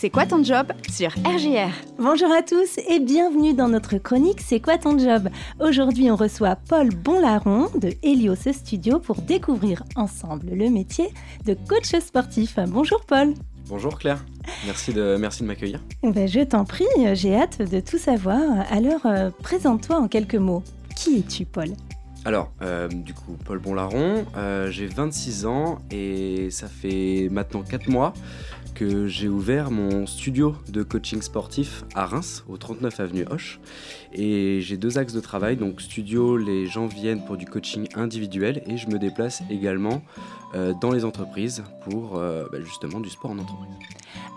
C'est quoi ton job sur RGR Bonjour à tous et bienvenue dans notre chronique C'est quoi ton job? Aujourd'hui, on reçoit Paul Bonlaron de Helios Studio pour découvrir ensemble le métier de coach sportif. Bonjour Paul. Bonjour Claire, merci de, merci de m'accueillir. Ben, je t'en prie, j'ai hâte de tout savoir. Alors, euh, présente-toi en quelques mots. Qui es-tu Paul? Alors, euh, du coup, Paul Bonlaron, euh, j'ai 26 ans et ça fait maintenant 4 mois que j'ai ouvert mon studio de coaching sportif à Reims, au 39 avenue Hoche. Et j'ai deux axes de travail. Donc, studio, les gens viennent pour du coaching individuel et je me déplace également euh, dans les entreprises pour bah, justement du sport en entreprise.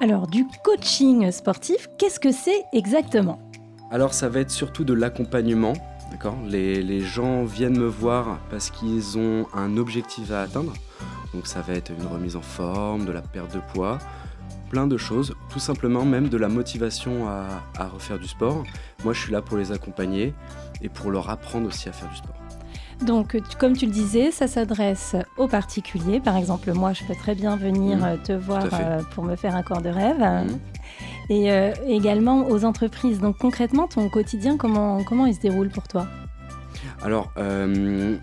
Alors, du coaching sportif, qu'est-ce que c'est exactement? Alors, ça va être surtout de l'accompagnement les, gens viennent me voir parce qu'ils ont un objectif à atteindre. Donc ça va être une remise en forme, de la perte de poids, plein de choses, tout simplement même de la motivation à, refaire du sport. Moi je suis là pour les accompagner et pour leur apprendre aussi à faire du sport. Donc, comme tu le disais, ça s'adresse aux particuliers. Par exemple, moi, je peux très bien venir mmh. te voir euh, pour me faire un corps de rêve. Mmh et euh, également aux entreprises. Donc concrètement, ton quotidien, comment, comment il se déroule pour toi? Alors, euh,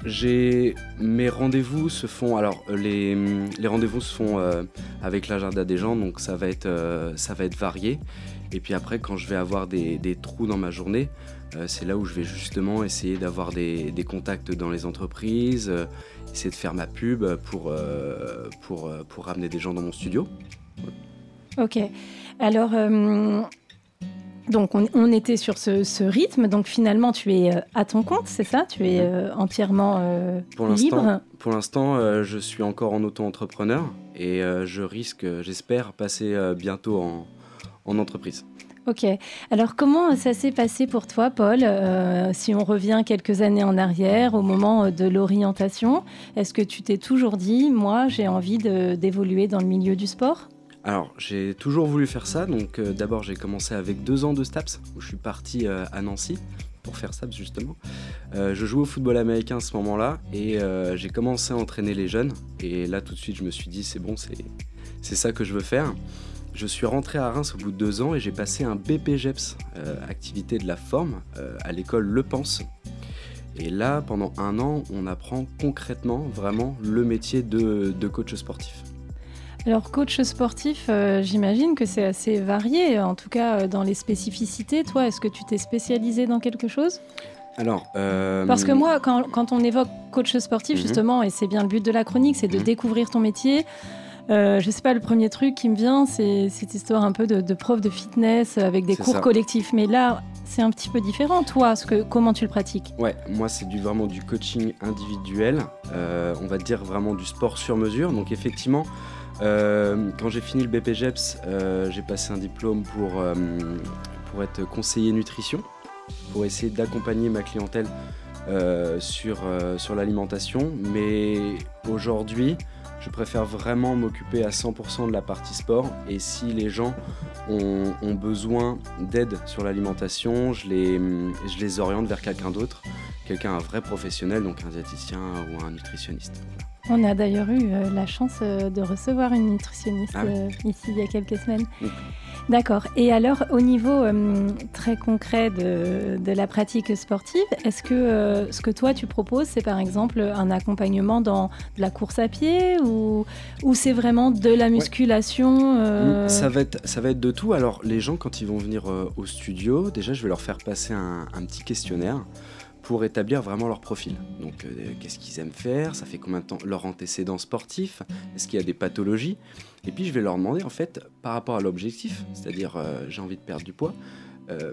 mes rendez-vous se font. Alors, les, les rendez-vous se font euh, avec l'agenda des gens, donc ça va être ça va être varié. Et puis après, quand je vais avoir des, des trous dans ma journée, c'est là où je vais justement essayer d'avoir des, des, contacts dans les entreprises, essayer de faire ma pub pour pour pour ramener des gens dans mon studio. Ok. Alors, euh, donc on, était sur ce, rythme. Donc finalement, tu es euh, à ton compte, c'est ça? Tu es euh, entièrement pour libre? Pour l'instant, je suis encore en auto-entrepreneur et je risque, j'espère, passer bientôt en, en, entreprise. Ok. Alors comment ça s'est passé pour toi, Paul? Si on revient quelques années en arrière, au moment de l'orientation, est-ce que tu t'es toujours dit, moi, j'ai envie d'évoluer dans le milieu du sport alors, j'ai toujours voulu faire ça. Donc, euh, d'abord, j'ai commencé avec deux ans de STAPS, où je suis parti euh, à Nancy pour faire STAPS justement. Euh, je jouais au football américain à ce moment-là et j'ai commencé à entraîner les jeunes. Et là, tout de suite, je me suis dit, c'est bon, c'est ça que je veux faire. Je suis rentré à Reims au bout de deux ans et j'ai passé un BPGEPS, activité de la forme, à l'école Le Pense. Et là, pendant un an, on apprend concrètement vraiment le métier de coach sportif. Alors coach sportif, euh, j'imagine que c'est assez varié, en tout cas euh, dans les spécificités. Toi, est-ce que tu t'es spécialisé dans quelque chose? Alors, euh, Parce que moi, quand, on évoque coach sportif, mhm. justement, et c'est bien le but de la chronique, c'est de mhm. découvrir ton métier. Je je sais pas, le premier truc qui me vient, c'est cette histoire un peu de, prof de fitness avec des cours collectifs. Mais là, c'est un petit peu différent. Toi, ce que, comment tu le pratiques? Ouais, moi, c'est du, vraiment du coaching individuel. on va dire vraiment du sport sur mesure. Donc, effectivement, euh, quand j'ai fini le BPGEPS, euh, j'ai passé un diplôme pour, euh, pour être conseiller nutrition, pour essayer d'accompagner ma clientèle sur, sur l'alimentation. Mais aujourd'hui, je préfère vraiment m'occuper à 100% de la partie sport. Et si les gens ont, besoin d'aide sur l'alimentation, je les, je les oriente vers quelqu'un d'autre, quelqu'un, un vrai professionnel, donc un diététicien ou un nutritionniste. On a d'ailleurs eu euh, la chance euh, de recevoir une nutritionniste ah euh, ici il y a quelques semaines. D'accord. Et alors, au niveau très concret de, la pratique sportive, est-ce que ce que toi tu proposes, c'est par exemple un accompagnement dans la course à pied ou, ou c'est vraiment de la musculation mm, ça, va être, ça va être de tout. Alors, les gens, quand ils vont venir au studio, déjà, je vais leur faire passer un, un petit questionnaire pour établir vraiment leur profil. Donc, euh, qu'est-ce qu'ils aiment faire Ça fait combien de temps Leur antécédent sportif Est-ce qu'il y a des pathologies? Et puis, je vais leur demander, en fait, par rapport à l'objectif, c'est-à-dire, euh, j'ai envie de perdre du poids, euh,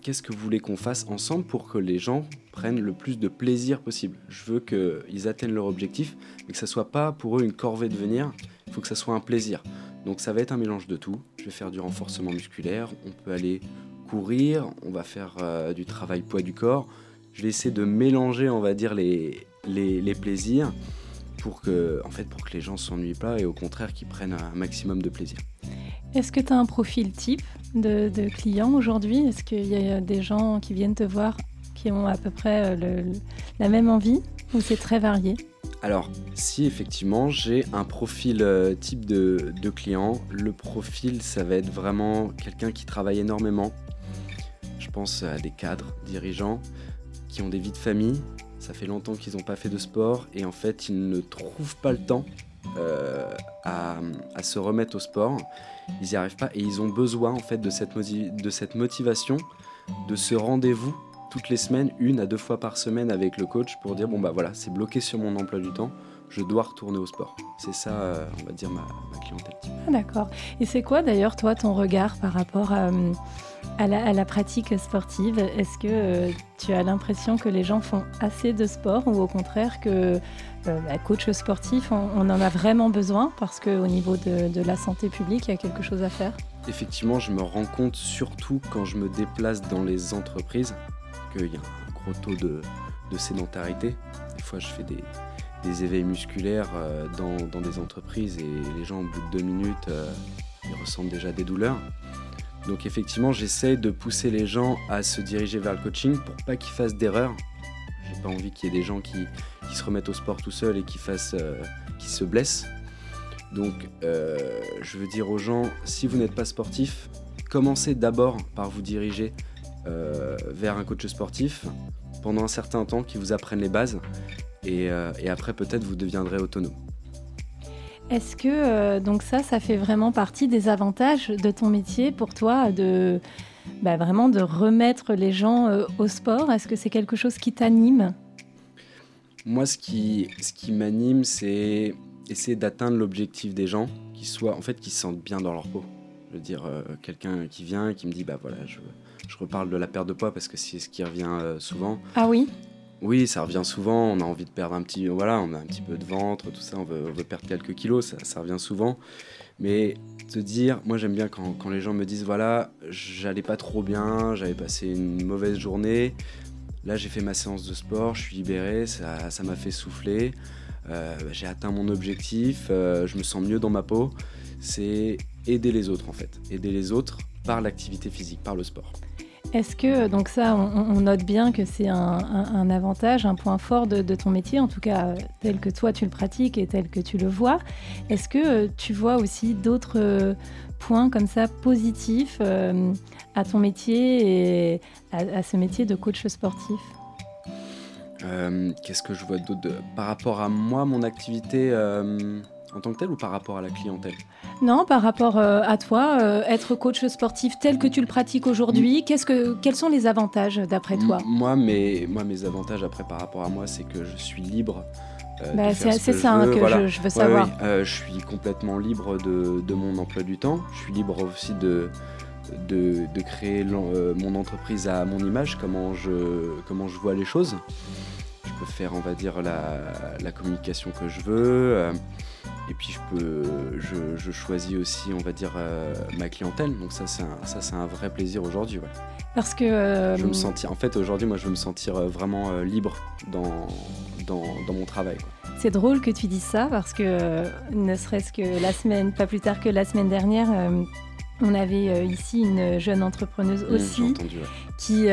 qu'est-ce que vous voulez qu'on fasse ensemble pour que les gens prennent le plus de plaisir possible? Je veux qu'ils atteignent leur objectif, mais que ça soit pas pour eux une corvée de venir, il faut que ça soit un plaisir. Donc, ça va être un mélange de tout. Je vais faire du renforcement musculaire, on peut aller courir, on va faire du travail poids du corps je vais essayer de mélanger, on va dire, les, les, plaisirs pour que, en fait, pour que les gens ne s'ennuient pas et au contraire qu'ils prennent un maximum de plaisir. Est-ce que tu as un profil type de, de clients aujourd'hui? Est-ce qu'il y a des gens qui viennent te voir qui ont à peu près euh, la même envie ou c'est très varié? Alors, si effectivement j'ai un profil euh, type de, de, client, le profil ça va être vraiment quelqu'un qui travaille énormément. Je pense à des cadres, dirigeants, qui ont des vies de famille, ça fait longtemps qu'ils n'ont pas fait de sport et en fait ils ne trouvent pas le temps euh, à, se remettre au sport. Ils n'y arrivent pas et ils ont besoin en fait de cette, de cette motivation, de ce rendez-vous toutes les semaines, une à deux fois par semaine avec le coach pour dire bon bah voilà c'est bloqué sur mon emploi du temps, je dois retourner au sport. C'est ça, euh, on va dire, ma, clientèle. Ah, D'accord. Et c'est quoi d'ailleurs toi ton regard par rapport à à la, pratique sportive? Est-ce que euh, tu as l'impression que les gens font assez de sport ou au contraire que euh, bah, coach sportif, on, en a vraiment besoin parce qu'au niveau de, la santé publique, il y a quelque chose à faire? Effectivement, je me rends compte surtout quand je me déplace dans les entreprises qu'il y a un gros taux de, sédentarité. Des fois, je fais des, éveils musculaires euh, dans, des entreprises et les gens, au bout de deux minutes, ils ressentent déjà des douleurs. Donc effectivement, j'essaie de pousser les gens à se diriger vers le coaching pour pas qu'ils fassent d'erreurs. J'ai pas envie qu'il y ait des gens qui, se remettent au sport tout seuls et qui fassent, euh, qui se blessent. Donc euh, je veux dire aux gens, si vous n'êtes pas sportif, commencez d'abord par vous diriger euh, vers un coach sportif pendant un certain temps qui vous apprenne les bases et après peut-être vous deviendrez autonome. Est-ce que euh, donc ça, ça fait vraiment partie des avantages de ton métier pour toi de bah, vraiment de remettre les gens euh, au sport? Est-ce que c'est quelque chose qui t'anime? Moi, ce qui, ce qui m'anime, c'est essayer d'atteindre l'objectif des gens, qui soient en fait qui se sentent bien dans leur peau. Je veux dire, euh, quelqu'un qui vient et qui me dit bah voilà, je, je, reparle de la perte de poids parce que c'est ce qui revient souvent. Ah oui? Oui, ça revient souvent. On a envie de perdre un petit, voilà, on a un petit peu de ventre, tout ça. On veut, perdre quelques kilos, ça, revient souvent. Mais te dire, moi j'aime bien quand, les gens me disent voilà, j'allais pas trop bien, j'avais passé une mauvaise journée. Là, j'ai fait ma séance de sport, je suis libéré, ça m'a fait souffler. Euh, j'ai atteint mon objectif, euh, je me sens mieux dans ma peau. C'est aider les autres en fait, aider les autres par l'activité physique, par le sport. Est-ce que, donc ça, on, note bien que c'est un, avantage, un point fort de, ton métier, en tout cas tel que toi tu le pratiques et tel que tu le vois. Est-ce que euh, tu vois aussi d'autres euh, points comme ça positifs euh, à ton métier et à, ce métier de coach sportif? Qu'est-ce que je vois d'autre Par rapport à moi, mon activité en tant que tel ou par rapport à la clientèle? Non, par rapport euh, à toi, euh, être coach sportif tel que tu le pratiques aujourd'hui, que, quels sont les avantages d'après toi? Moi mes, moi, mes avantages après par rapport à moi, c'est que je suis libre. Euh, bah, c'est ça que je, veux savoir. je suis complètement libre de, de, mon emploi du temps. Je suis libre aussi de, de, de créer mon entreprise à mon image, comment je, comment je vois les choses. Je peux faire, on va dire, la, la communication que je veux. Et puis je peux, je, choisis aussi, on va dire, euh, ma clientèle. Donc ça, c'est un, ça, c'est un vrai plaisir aujourd'hui. Parce que euh, je me sentir, en fait, aujourd'hui, moi, je veux me sentir euh, vraiment libre dans, dans, dans, mon travail. C'est drôle que tu dises ça parce que ne serait-ce que la semaine, pas plus tard que la semaine dernière, on avait ici une jeune entrepreneuse mmh, aussi qui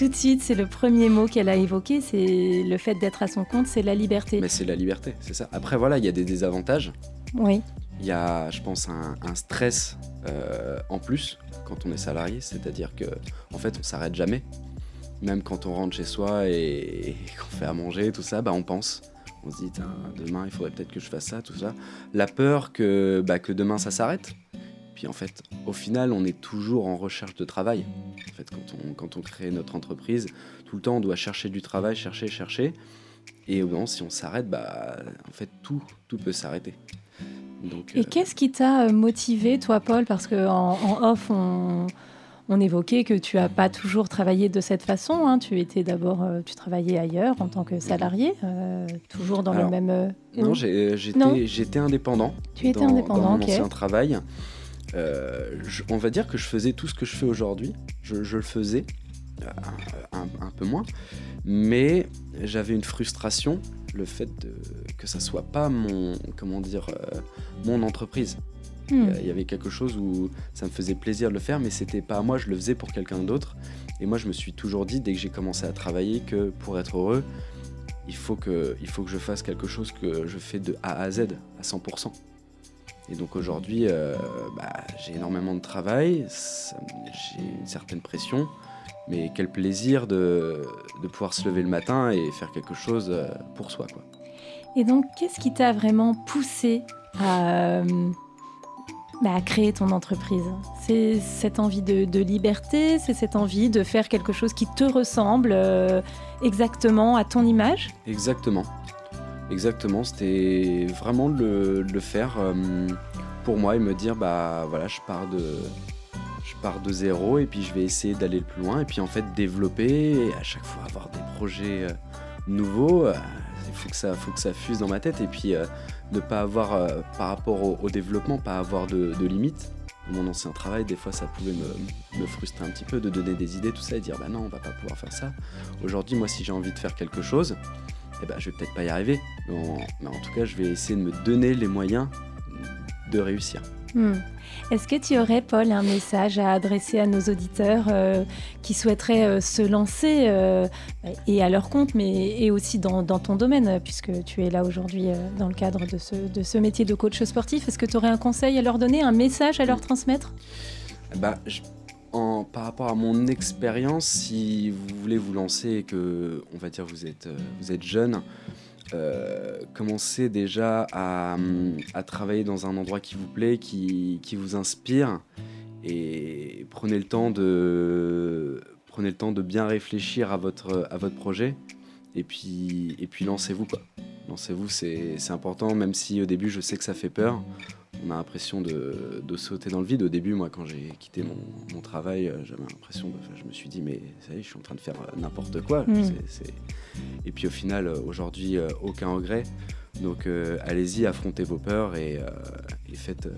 tout de suite, c'est le premier mot qu'elle a évoqué, c'est le fait d'être à son compte, c'est la liberté. Mais c'est la liberté, c'est ça. Après, voilà, il y a des désavantages. Oui. Il y a, je pense, un, stress euh, en plus quand on est salarié, c'est-à-dire que en fait, on s'arrête jamais. Même quand on rentre chez soi et, qu'on fait à manger, tout ça, bah, on pense. On se dit, demain, il faudrait peut-être que je fasse ça, tout ça. La peur que, bah, que demain, ça s'arrête en fait, au final, on est toujours en recherche de travail. En fait, quand on, quand on crée notre entreprise, tout le temps, on doit chercher du travail, chercher, chercher. Et bon, si on s'arrête, bah, en fait, tout, tout peut s'arrêter. et euh, qu'est-ce qui t'a euh, motivé, toi, Paul? Parce qu'en en off, on, on, évoquait que tu n'as pas toujours travaillé de cette façon. Hein. Tu étais d'abord, euh, tu travaillais ailleurs en tant que salarié, toujours dans le même. non, j'étais indépendant. Tu étais indépendant, dans mon ancien travail. Euh, on va dire que je faisais tout ce que je fais aujourd'hui. Je, le faisais euh, un, peu moins, mais j'avais une frustration, le fait de, que ça soit pas mon, comment dire, euh, mon entreprise. Hmm. Il y avait quelque chose où ça me faisait plaisir de le faire, mais c'était pas à moi, je le faisais pour quelqu'un d'autre. Et moi, je me suis toujours dit, dès que j'ai commencé à travailler, que pour être heureux, il faut, que, il faut que je fasse quelque chose que je fais de A à Z, à 100%. Et donc aujourd'hui, euh, bah, j'ai énormément de travail, j'ai une certaine pression, mais quel plaisir de, de, pouvoir se lever le matin et faire quelque chose euh, pour soi. Quoi. Et donc, qu'est-ce qui t'a vraiment poussé à, bah, à créer ton entreprise? C'est cette envie de, liberté, c'est cette envie de faire quelque chose qui te ressemble euh, exactement à ton image? Exactement. Exactement, c'était vraiment de le, faire euh, pour moi et me dire bah voilà, je pars de je pars de zéro et puis je vais essayer d'aller le plus loin et puis en fait développer et à chaque fois avoir des projets euh, nouveaux. Il faut que ça faut que ça fuse dans ma tête et puis ne pas avoir, euh, par rapport au, développement, pas avoir de, limites. Dans mon ancien travail, des fois, ça pouvait me, frustrer un petit peu de donner des idées, tout ça, et dire bah non, on va pas pouvoir faire ça. Aujourd'hui, moi, si j'ai envie de faire quelque chose, eh ben, je vais peut-être pas y arriver, mais en, tout cas, je vais essayer de me donner les moyens de réussir. Hmm. Est-ce que tu aurais, Paul, un message à adresser à nos auditeurs euh, qui souhaiteraient euh, se lancer euh, et à leur compte, mais et aussi dans, ton domaine, puisque tu es là aujourd'hui dans le cadre de ce, de ce, métier de coach sportif? Est-ce que tu aurais un conseil à leur donner, un message à leur transmettre? Bah, Par rapport à mon expérience, si vous voulez vous lancer et que, on va dire, vous êtes, vous êtes jeune, euh, commencez déjà à, travailler dans un endroit qui vous plaît, qui, vous inspire, et prenez le temps de, prenez le temps de bien réfléchir à votre, à votre projet, et puis, et puis lancez-vous. Lancez-vous, c'est important, même si au début je sais que ça fait peur on a l'impression de, sauter dans le vide. Au début, moi, quand j'ai quitté mon, travail, euh, j'avais l'impression de. Je me suis dit, mais ça y est, je suis en train de faire euh, n'importe quoi. Mm. Et puis au final, euh, aujourd'hui, aucun regret. Donc allez-y, affrontez vos peurs et, faites,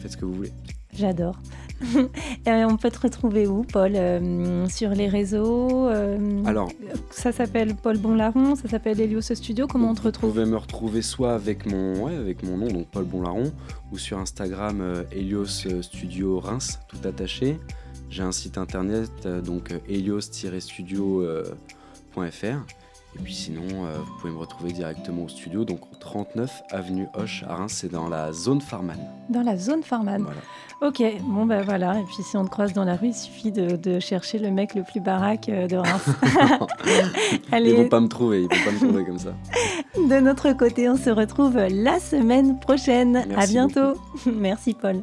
faites ce que vous voulez. J'adore. Euh, on peut te retrouver où, Paul euh, Sur les réseaux euh, Alors, ça s'appelle Paul Bonlaron, ça s'appelle Helios Studio. Comment on te retrouve Vous pouvez me retrouver soit avec mon, avec mon nom, donc Paul Bonlaron, ou sur Instagram Helios Studio Reims, tout attaché. J'ai un site internet, donc helios-studio.fr. Et puis sinon, euh, vous pouvez me retrouver directement au studio, donc au 39 avenue Hoche à Reims, c'est dans la zone Farman. Dans la zone Farman Voilà. Ok, bon ben voilà, et puis si on te croise dans la rue, il suffit de, chercher le mec le plus baraque euh, de Reims. Allez. Ils vont pas me trouver, ils vont pas me trouver comme ça. De notre côté, on se retrouve la semaine prochaine. à bientôt. Merci Paul.